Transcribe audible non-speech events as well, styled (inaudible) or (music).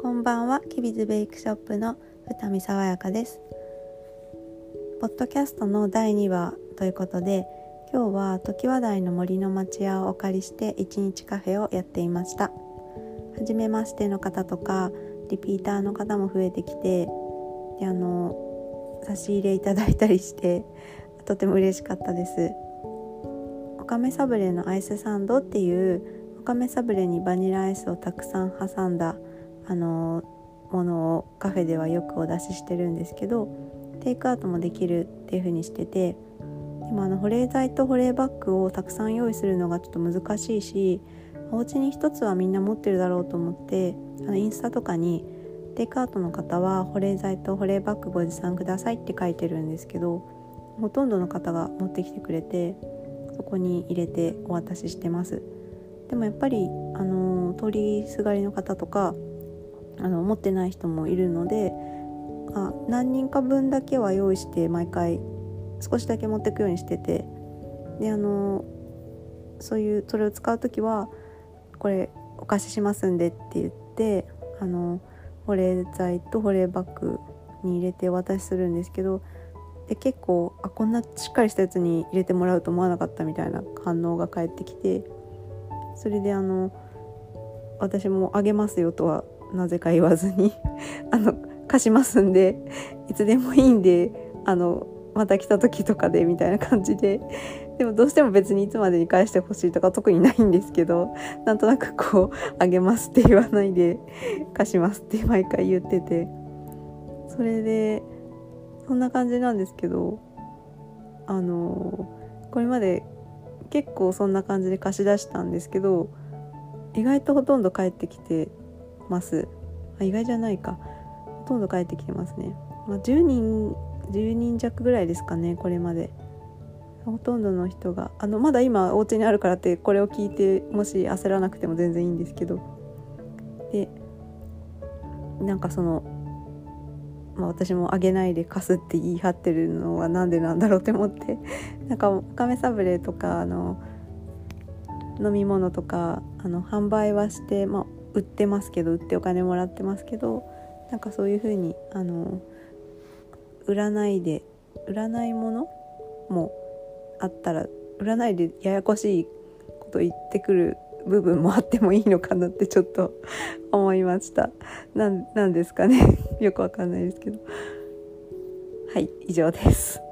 こんばんは。キビズベイクショップの二見爽やかです。ポッドキャストの第2話ということで今日は時話題の森の町屋をお借りして一日カフェをやっていました。初めましての方とかリピーターの方も増えてきてであの差し入れいただいたりしてとても嬉しかったです。おかめサブレのアイスサンドっていうおかめサブレにバニラアイスをたくさん挟んだあのものをカフェではよくお出ししてるんですけどテイクアウトもできるっていう風にしててでもあの保冷剤と保冷バッグをたくさん用意するのがちょっと難しいしお家に一つはみんな持ってるだろうと思ってあのインスタとかにテイクアウトの方は保冷剤と保冷バッグご持参くださいって書いてるんですけどほとんどの方が持ってきてくれてそこに入れてお渡ししてます。でもやっぱりあの通りすがりの方とかあの持ってない人もいるのであ何人か分だけは用意して毎回少しだけ持ってくようにしててであのそういうそれを使う時はこれお貸ししますんでって言ってあの保冷剤と保冷バッグに入れてお渡しするんですけどで結構あこんなしっかりしたやつに入れてもらうと思わなかったみたいな反応が返ってきてそれであの私もあげますよとはなぜか言わずに (laughs) あの貸しますんでいつでもいいんであのまた来た時とかでみたいな感じで。でもどうしても別にいつまでに返してほしいとか特にないんですけどなんとなくこうあげますって言わないで貸しますって毎回言ってて。それでそんな感じなんですけどあのこれまで結構そんな感じで貸し出したんですけど意外とほとんど帰ってきてます。あ意外じゃないか。ほとんど帰ってきてますね、まあ、10人10人弱ぐらいですかねこれまで。ほとんどの人が。あのまだ今お家にあるからってこれを聞いてもし焦らなくても全然いいんですけど。でなんかその、まあ、私もあげないで貸すって言い張ってるのは何でなんだろうって思って。(laughs) なんかおかめサブレとかあの飲み物とかあの販売はして、まあ、売ってますけど売ってお金もらってますけどなんかそういう風にあの売らないで売らないものもあったら売らないでややこしいこと言ってくる部分もあってもいいのかなってちょっと (laughs) 思いました。なんですかね。(laughs) よくわかんないですけど。はい以上です。